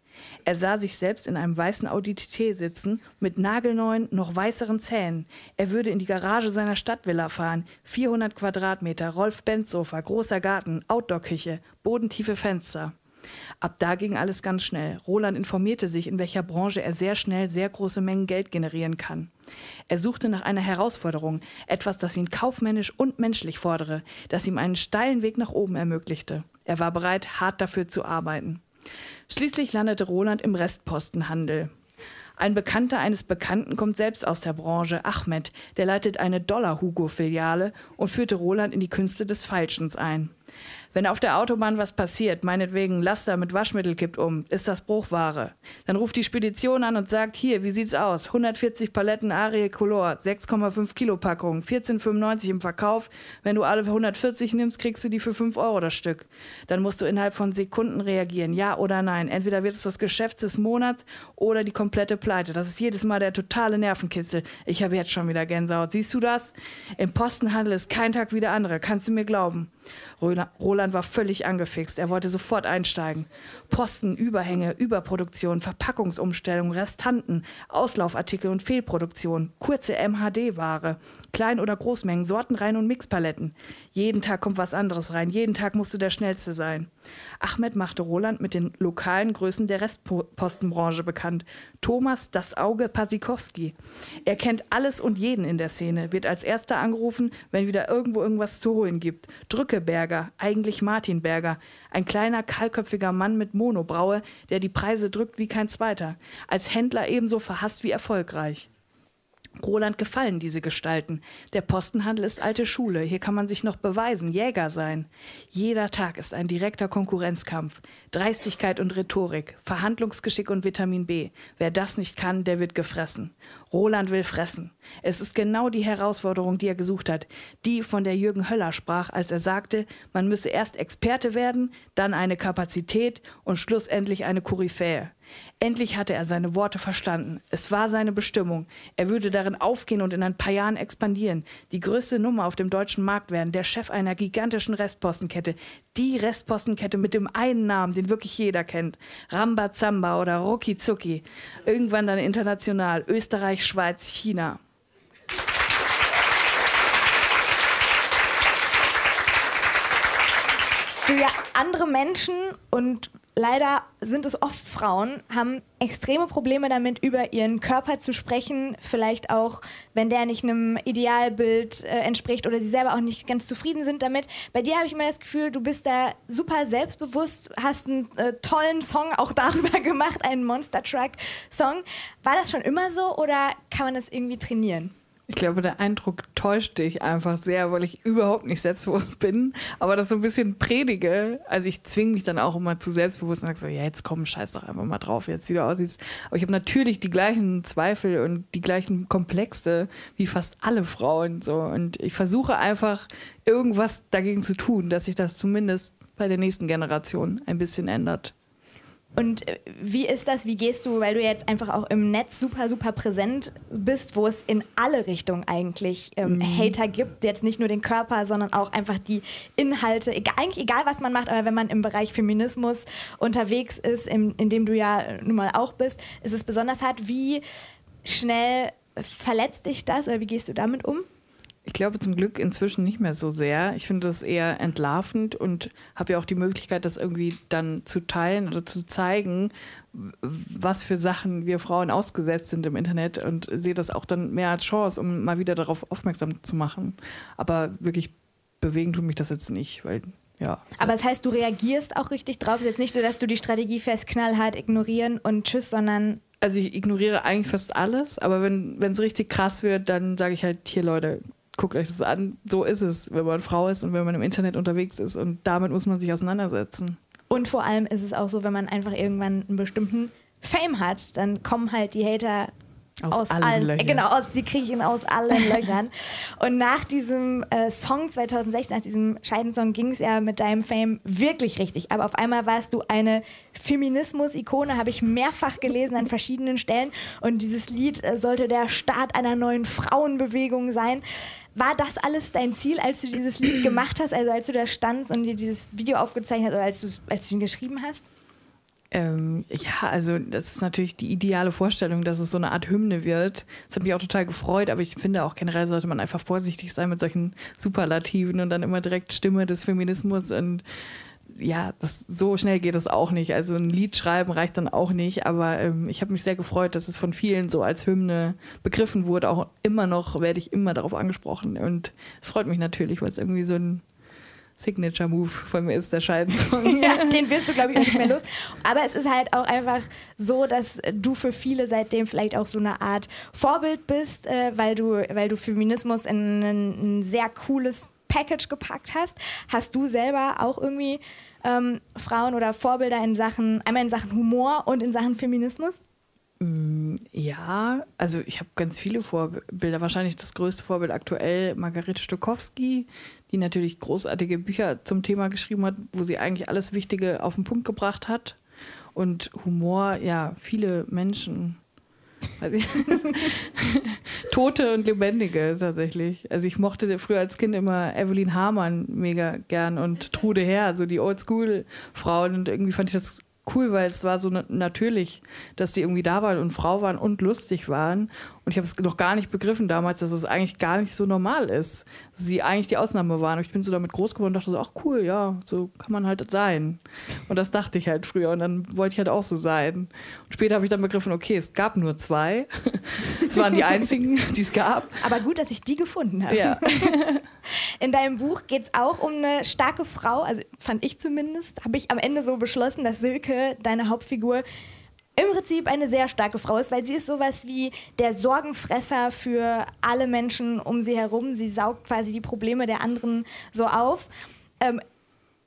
Er sah sich selbst in einem weißen Audi TT sitzen, mit nagelneuen, noch weißeren Zähnen. Er würde in die Garage seiner Stadtvilla fahren. 400 Quadratmeter, Rolf-Benz-Sofa, großer Garten, Outdoor-Küche, bodentiefe Fenster. Ab da ging alles ganz schnell. Roland informierte sich, in welcher Branche er sehr schnell sehr große Mengen Geld generieren kann. Er suchte nach einer Herausforderung, etwas, das ihn kaufmännisch und menschlich fordere, das ihm einen steilen Weg nach oben ermöglichte. Er war bereit, hart dafür zu arbeiten. Schließlich landete Roland im Restpostenhandel. Ein Bekannter eines Bekannten kommt selbst aus der Branche, Ahmed, der leitet eine Dollar-Hugo-Filiale und führte Roland in die Künste des Falschens ein. Wenn auf der Autobahn was passiert, meinetwegen Laster mit Waschmittel kippt um, ist das Bruchware. Dann ruft die Spedition an und sagt, hier, wie sieht's aus? 140 Paletten Arie Color, 6,5 Kilo Packung, 14,95 im Verkauf. Wenn du alle 140 nimmst, kriegst du die für 5 Euro das Stück. Dann musst du innerhalb von Sekunden reagieren, ja oder nein. Entweder wird es das Geschäft des Monats oder die komplette Pleite. Das ist jedes Mal der totale Nervenkitzel. Ich habe jetzt schon wieder Gänsehaut. Siehst du das? Im Postenhandel ist kein Tag wie der andere, kannst du mir glauben. Roland war völlig angefixt. Er wollte sofort einsteigen. Posten, Überhänge, Überproduktion, Verpackungsumstellung, Restanten, Auslaufartikel und Fehlproduktion, kurze MHD-Ware, Klein- oder Großmengen, Sortenreihen und Mixpaletten. Jeden Tag kommt was anderes rein. Jeden Tag musst du der Schnellste sein. Ahmed machte Roland mit den lokalen Größen der Restpostenbranche bekannt. Thomas das Auge Pasikowski. Er kennt alles und jeden in der Szene, wird als erster angerufen, wenn wieder irgendwo irgendwas zu holen gibt. Drückeberger, eigentlich Martin Berger, ein kleiner, kahlköpfiger Mann mit Monobraue, der die Preise drückt wie kein zweiter. Als Händler ebenso verhasst wie erfolgreich. Roland gefallen diese Gestalten. Der Postenhandel ist alte Schule. Hier kann man sich noch beweisen, Jäger sein. Jeder Tag ist ein direkter Konkurrenzkampf. Dreistigkeit und Rhetorik, Verhandlungsgeschick und Vitamin B. Wer das nicht kann, der wird gefressen. Roland will fressen. Es ist genau die Herausforderung, die er gesucht hat. Die, von der Jürgen Höller sprach, als er sagte, man müsse erst Experte werden, dann eine Kapazität und schlussendlich eine Koryphäe. Endlich hatte er seine Worte verstanden. Es war seine Bestimmung. Er würde darin aufgehen und in ein paar Jahren expandieren. Die größte Nummer auf dem deutschen Markt werden, der Chef einer gigantischen Restpostenkette. Die Restpostenkette mit dem einen Namen, den wirklich jeder kennt. Rambazamba oder Ruki Zuki. Irgendwann dann international. Österreich, Schweiz, China.
Für andere Menschen und leider sind es oft Frauen, haben extreme Probleme damit, über ihren Körper zu sprechen. Vielleicht auch, wenn der nicht einem Idealbild äh, entspricht oder sie selber auch nicht ganz zufrieden sind damit. Bei dir habe ich immer das Gefühl, du bist da super selbstbewusst, hast einen äh, tollen Song auch darüber gemacht, einen Monster Truck Song. War das schon immer so oder kann man das irgendwie trainieren?
Ich glaube, der Eindruck täuscht dich einfach sehr, weil ich überhaupt nicht selbstbewusst bin, aber das so ein bisschen predige. Also ich zwinge mich dann auch immer zu selbstbewusst und sage so, ja, jetzt komm, scheiß doch einfach mal drauf, jetzt wieder aussiehst. Aber ich habe natürlich die gleichen Zweifel und die gleichen Komplexe wie fast alle Frauen so. Und ich versuche einfach irgendwas dagegen zu tun, dass sich das zumindest bei der nächsten Generation ein bisschen ändert.
Und äh, wie ist das? Wie gehst du, weil du jetzt einfach auch im Netz super, super präsent bist, wo es in alle Richtungen eigentlich ähm, mhm. Hater gibt, jetzt nicht nur den Körper, sondern auch einfach die Inhalte, egal, eigentlich egal, was man macht, aber wenn man im Bereich Feminismus unterwegs ist, in, in dem du ja nun mal auch bist, ist es besonders hart. Wie schnell verletzt dich das oder wie gehst du damit um?
Ich glaube zum Glück inzwischen nicht mehr so sehr. Ich finde das eher entlarvend und habe ja auch die Möglichkeit, das irgendwie dann zu teilen oder zu zeigen, was für Sachen wir Frauen ausgesetzt sind im Internet und sehe das auch dann mehr als Chance, um mal wieder darauf aufmerksam zu machen. Aber wirklich bewegen tut mich das jetzt nicht, weil ja.
So. Aber das heißt, du reagierst auch richtig drauf. Es ist jetzt nicht so, dass du die Strategie fest knallhart ignorieren und tschüss, sondern
also ich ignoriere eigentlich fast alles, aber wenn es richtig krass wird, dann sage ich halt, hier Leute, guckt euch das an. So ist es, wenn man Frau ist und wenn man im Internet unterwegs ist. Und damit muss man sich auseinandersetzen.
Und vor allem ist es auch so, wenn man einfach irgendwann einen bestimmten Fame hat, dann kommen halt die Hater aus, aus allen, allen Löchern. Genau, aus, die kriechen aus allen Löchern. Und nach diesem äh, Song 2016, nach diesem Scheidensong, ging es ja mit deinem Fame wirklich richtig. Aber auf einmal warst du eine Feminismus-Ikone, habe ich mehrfach gelesen an verschiedenen Stellen. Und dieses Lied äh, sollte der Start einer neuen Frauenbewegung sein. War das alles dein Ziel, als du dieses Lied gemacht hast, also als du da standst und dir dieses Video aufgezeichnet hast oder als du, als du ihn geschrieben hast?
Ähm, ja, also das ist natürlich die ideale Vorstellung, dass es so eine Art Hymne wird. Das hat mich auch total gefreut, aber ich finde auch generell sollte man einfach vorsichtig sein mit solchen Superlativen und dann immer direkt Stimme des Feminismus und ja, das, so schnell geht das auch nicht. Also ein Lied schreiben reicht dann auch nicht, aber ähm, ich habe mich sehr gefreut, dass es von vielen so als Hymne begriffen wurde. Auch immer noch werde ich immer darauf angesprochen und es freut mich natürlich, weil es irgendwie so ein Signature-Move von mir ist der Scheidensong.
ja, den wirst du, glaube ich, auch nicht mehr los. Aber es ist halt auch einfach so, dass du für viele seitdem vielleicht auch so eine Art Vorbild bist, äh, weil, du, weil du Feminismus in ein, ein, sehr cooles Package gepackt hast. Hast du selber auch irgendwie ähm, Frauen oder Vorbilder in Sachen, einmal in Sachen Humor und in Sachen Feminismus?
Mm, ja, also ich habe ganz viele Vorbilder. Wahrscheinlich das größte Vorbild aktuell Margarete Stokowski, die natürlich großartige Bücher zum Thema geschrieben hat, wo sie eigentlich alles Wichtige auf den Punkt gebracht hat. Und Humor, ja, viele Menschen. Tote und Lebendige tatsächlich. Also ich mochte früher als Kind immer Evelyn Hamann mega gern und Trude Herr, so die Oldschool-Frauen. Und irgendwie fand ich das cool, weil es war so natürlich, dass die irgendwie da waren und Frau waren und lustig waren. Und ich habe es noch gar nicht begriffen damals, dass es eigentlich gar nicht so normal ist. Dass sie eigentlich die Ausnahme waren. Und ich bin so damit groß geworden und dachte so, ach cool, ja, so kann man halt sein. Und das dachte ich halt früher. Und dann wollte ich halt auch so sein. Und später habe ich dann begriffen, okay, es gab nur zwei. Es waren die einzigen, die es gab.
Aber gut, dass ich die gefunden habe.
Ja.
In deinem Buch geht es auch um eine starke Frau, also fand ich zumindest, habe ich am Ende so beschlossen, dass Silke, deine Hauptfigur, im Prinzip eine sehr starke Frau ist, weil sie ist sowas wie der Sorgenfresser für alle Menschen um sie herum. Sie saugt quasi die Probleme der anderen so auf. Ähm,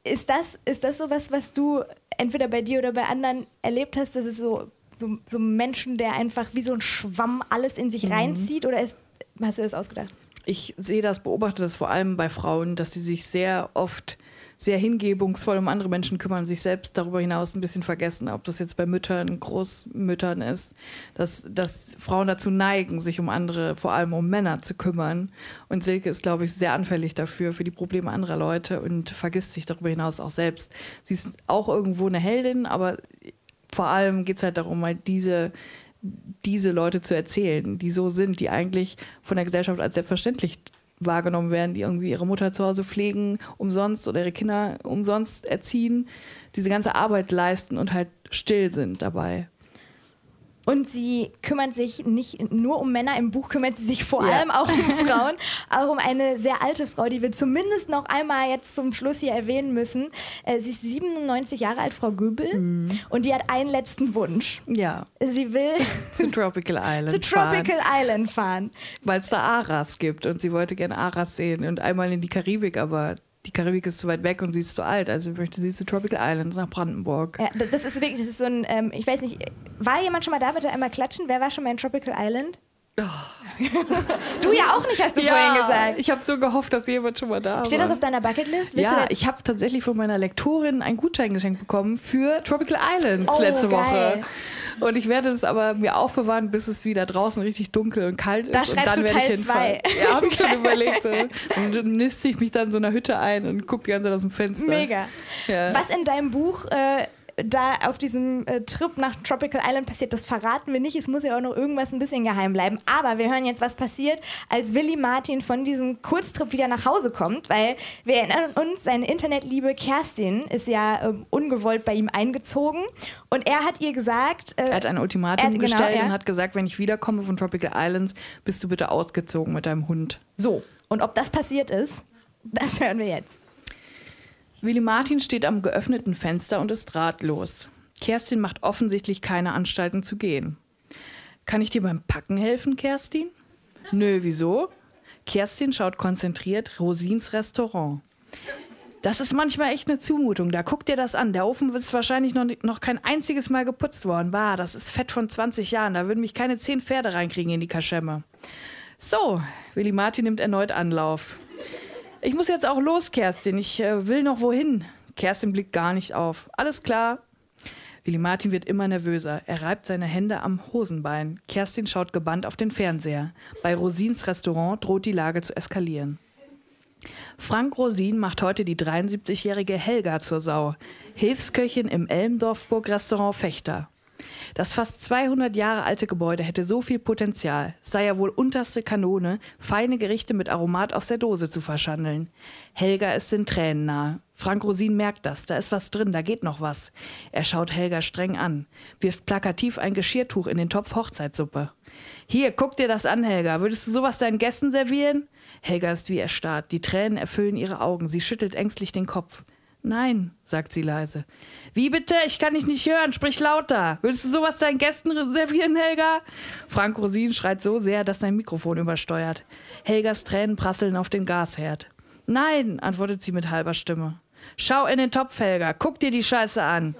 ist das, ist das sowas, was du entweder bei dir oder bei anderen erlebt hast, dass es so, so, so Menschen, der einfach wie so ein Schwamm alles in sich reinzieht? Oder ist, hast du das ausgedacht?
Ich sehe das, beobachte das vor allem bei Frauen, dass sie sich sehr oft sehr hingebungsvoll um andere Menschen kümmern, sich selbst darüber hinaus ein bisschen vergessen, ob das jetzt bei Müttern, Großmüttern ist, dass, dass Frauen dazu neigen, sich um andere, vor allem um Männer zu kümmern. Und Silke ist, glaube ich, sehr anfällig dafür, für die Probleme anderer Leute und vergisst sich darüber hinaus auch selbst. Sie ist auch irgendwo eine Heldin, aber vor allem geht es halt darum, halt diese diese Leute zu erzählen, die so sind, die eigentlich von der Gesellschaft als selbstverständlich wahrgenommen werden, die irgendwie ihre Mutter zu Hause pflegen, umsonst oder ihre Kinder umsonst erziehen, diese ganze Arbeit leisten und halt still sind dabei.
Und sie kümmert sich nicht nur um Männer, im Buch kümmert sie sich vor ja. allem auch um Frauen, auch um eine sehr alte Frau, die wir zumindest noch einmal jetzt zum Schluss hier erwähnen müssen. Äh, sie ist 97 Jahre alt, Frau Göbel, mhm. und die hat einen letzten Wunsch.
Ja.
Sie will
zu Tropical Island
zu Tropical fahren. Island fahren.
Weil es da Aras gibt und sie wollte gerne Aras sehen und einmal in die Karibik, aber die Karibik ist zu weit weg und sie ist zu alt, also möchte sie zu Tropical Islands nach Brandenburg.
Ja, das ist wirklich, das ist so ein, ähm, ich weiß nicht, war jemand schon mal da, bitte einmal klatschen? Wer war schon mal in Tropical Island? Oh. du ja auch nicht, hast du ja, vorhin gesagt.
Ich habe so gehofft, dass jemand schon mal da war.
Steht das auf deiner Bucketlist?
Willst ja, ich habe tatsächlich von meiner Lektorin ein Gutschein geschenkt bekommen für Tropical Islands oh, letzte geil. Woche. Und ich werde es aber mir aufbewahren, bis es wieder draußen richtig dunkel und kalt ist.
Da schreibst
und
dann du Teil 2.
Ja, habe ich schon überlegt. Dann niste ich mich dann in so einer Hütte ein und gucke die ganze Zeit aus dem Fenster.
Mega. Ja. Was in deinem Buch äh, da auf diesem äh, Trip nach Tropical Island passiert, das verraten wir nicht. Es muss ja auch noch irgendwas ein bisschen geheim bleiben. Aber wir hören jetzt, was passiert, als Willy Martin von diesem Kurztrip wieder nach Hause kommt, weil wir erinnern uns, seine Internetliebe Kerstin ist ja äh, ungewollt bei ihm eingezogen und er hat ihr gesagt.
Äh, er hat ein Ultimatum er, genau, gestellt ja. und hat gesagt, wenn ich wiederkomme von Tropical Islands, bist du bitte ausgezogen mit deinem Hund.
So, und ob das passiert ist, das hören wir jetzt.
Willi Martin steht am geöffneten Fenster und ist ratlos. Kerstin macht offensichtlich keine Anstalten zu gehen. Kann ich dir beim Packen helfen, Kerstin? Nö, wieso? Kerstin schaut konzentriert Rosins Restaurant. Das ist manchmal echt eine Zumutung. Da guck dir das an. Der Ofen ist wahrscheinlich noch, noch kein einziges Mal geputzt worden. Bah, das ist Fett von 20 Jahren. Da würden mich keine zehn Pferde reinkriegen in die Kaschemme. So, Willi Martin nimmt erneut Anlauf. Ich muss jetzt auch los, Kerstin. Ich äh, will noch wohin. Kerstin blickt gar nicht auf. Alles klar. Willi Martin wird immer nervöser. Er reibt seine Hände am Hosenbein. Kerstin schaut gebannt auf den Fernseher. Bei Rosins Restaurant droht die Lage zu eskalieren. Frank Rosin macht heute die 73-jährige Helga zur Sau. Hilfsköchin im Elmdorfburg-Restaurant Fechter. Das fast 200 Jahre alte Gebäude hätte so viel Potenzial, sei ja wohl unterste Kanone, feine Gerichte mit Aromat aus der Dose zu verschandeln. Helga ist den Tränen nahe. Frank Rosin merkt das, da ist was drin, da geht noch was. Er schaut Helga streng an, wirft plakativ ein Geschirrtuch in den Topf Hochzeitssuppe. Hier, guck dir das an, Helga. Würdest du sowas deinen Gästen servieren? Helga ist wie erstarrt. Die Tränen erfüllen ihre Augen. Sie schüttelt ängstlich den Kopf. Nein, sagt sie leise. Wie bitte? Ich kann dich nicht hören. Sprich lauter. Würdest du sowas deinen Gästen reservieren, Helga? Frank Rosin schreit so sehr, dass sein Mikrofon übersteuert. Helgas Tränen prasseln auf den Gasherd. Nein, antwortet sie mit halber Stimme. Schau in den Topf, Helga. Guck dir die Scheiße an.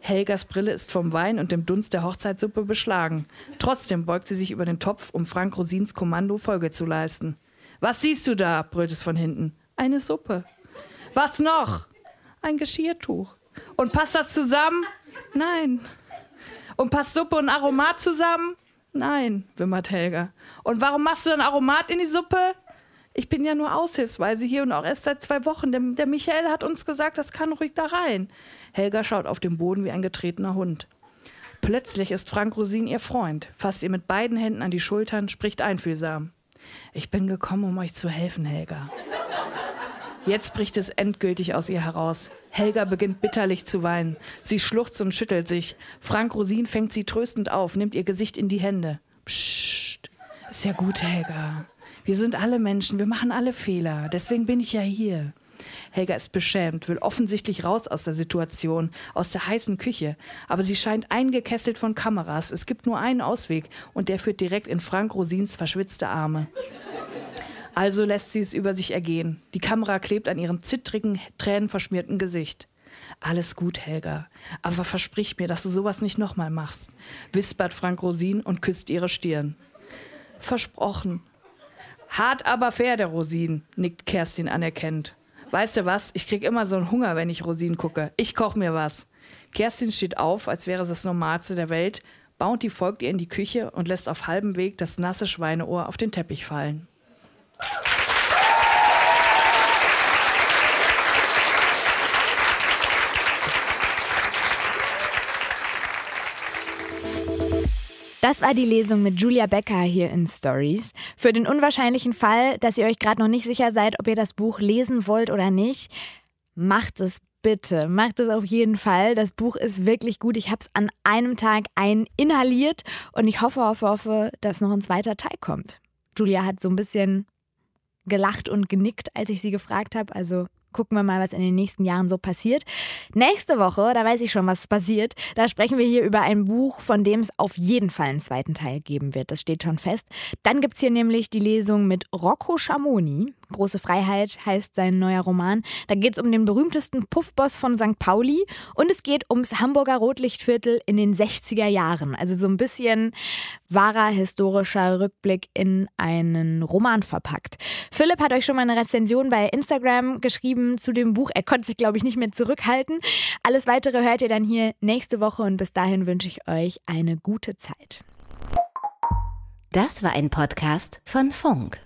Helgas Brille ist vom Wein und dem Dunst der Hochzeitssuppe beschlagen. Trotzdem beugt sie sich über den Topf, um Frank Rosins Kommando Folge zu leisten. Was siehst du da? brüllt es von hinten. Eine Suppe. Was noch? Ein Geschirrtuch. Und passt das zusammen? Nein. Und passt Suppe und Aromat zusammen? Nein, wimmert Helga. Und warum machst du dann Aromat in die Suppe? Ich bin ja nur aushilfsweise hier und auch erst seit zwei Wochen. Der, der Michael hat uns gesagt, das kann ruhig da rein. Helga schaut auf den Boden wie ein getretener Hund. Plötzlich ist Frank Rosin ihr Freund, fasst ihr mit beiden Händen an die Schultern, spricht einfühlsam. Ich bin gekommen, um euch zu helfen, Helga. Jetzt bricht es endgültig aus ihr heraus. Helga beginnt bitterlich zu weinen. Sie schluchzt und schüttelt sich. Frank Rosin fängt sie tröstend auf, nimmt ihr Gesicht in die Hände. Psst, ist ja gut, Helga. Wir sind alle Menschen, wir machen alle Fehler. Deswegen bin ich ja hier. Helga ist beschämt, will offensichtlich raus aus der Situation, aus der heißen Küche. Aber sie scheint eingekesselt von Kameras. Es gibt nur einen Ausweg und der führt direkt in Frank Rosins verschwitzte Arme. Also lässt sie es über sich ergehen. Die Kamera klebt an ihrem zittrigen, tränenverschmierten Gesicht. Alles gut, Helga. Aber versprich mir, dass du sowas nicht nochmal machst, wispert Frank Rosin und küsst ihre Stirn. Versprochen. Hart aber fair, der Rosin, nickt Kerstin anerkennend. Weißt du was? Ich krieg immer so einen Hunger, wenn ich Rosin gucke. Ich koch mir was. Kerstin steht auf, als wäre es das Normalste der Welt. Bounty folgt ihr in die Küche und lässt auf halbem Weg das nasse Schweineohr auf den Teppich fallen.
Das war die Lesung mit Julia Becker hier in Stories. Für den unwahrscheinlichen Fall, dass ihr euch gerade noch nicht sicher seid, ob ihr das Buch lesen wollt oder nicht, macht es bitte. Macht es auf jeden Fall. Das Buch ist wirklich gut. Ich habe es an einem Tag ein inhaliert und ich hoffe, hoffe, hoffe, dass noch ein zweiter Teil kommt. Julia hat so ein bisschen gelacht und genickt, als ich sie gefragt habe. Also gucken wir mal, was in den nächsten Jahren so passiert. Nächste Woche, da weiß ich schon, was passiert, da sprechen wir hier über ein Buch, von dem es auf jeden Fall einen zweiten Teil geben wird. Das steht schon fest. Dann gibt es hier nämlich die Lesung mit Rocco Schamoni. Große Freiheit heißt sein neuer Roman. Da geht es um den berühmtesten Puffboss von St. Pauli und es geht ums Hamburger Rotlichtviertel in den 60er Jahren. Also so ein bisschen wahrer historischer Rückblick in einen Roman verpackt. Philipp hat euch schon mal eine Rezension bei Instagram geschrieben zu dem Buch. Er konnte sich, glaube ich, nicht mehr zurückhalten. Alles weitere hört ihr dann hier nächste Woche und bis dahin wünsche ich euch eine gute Zeit.
Das war ein Podcast von Funk.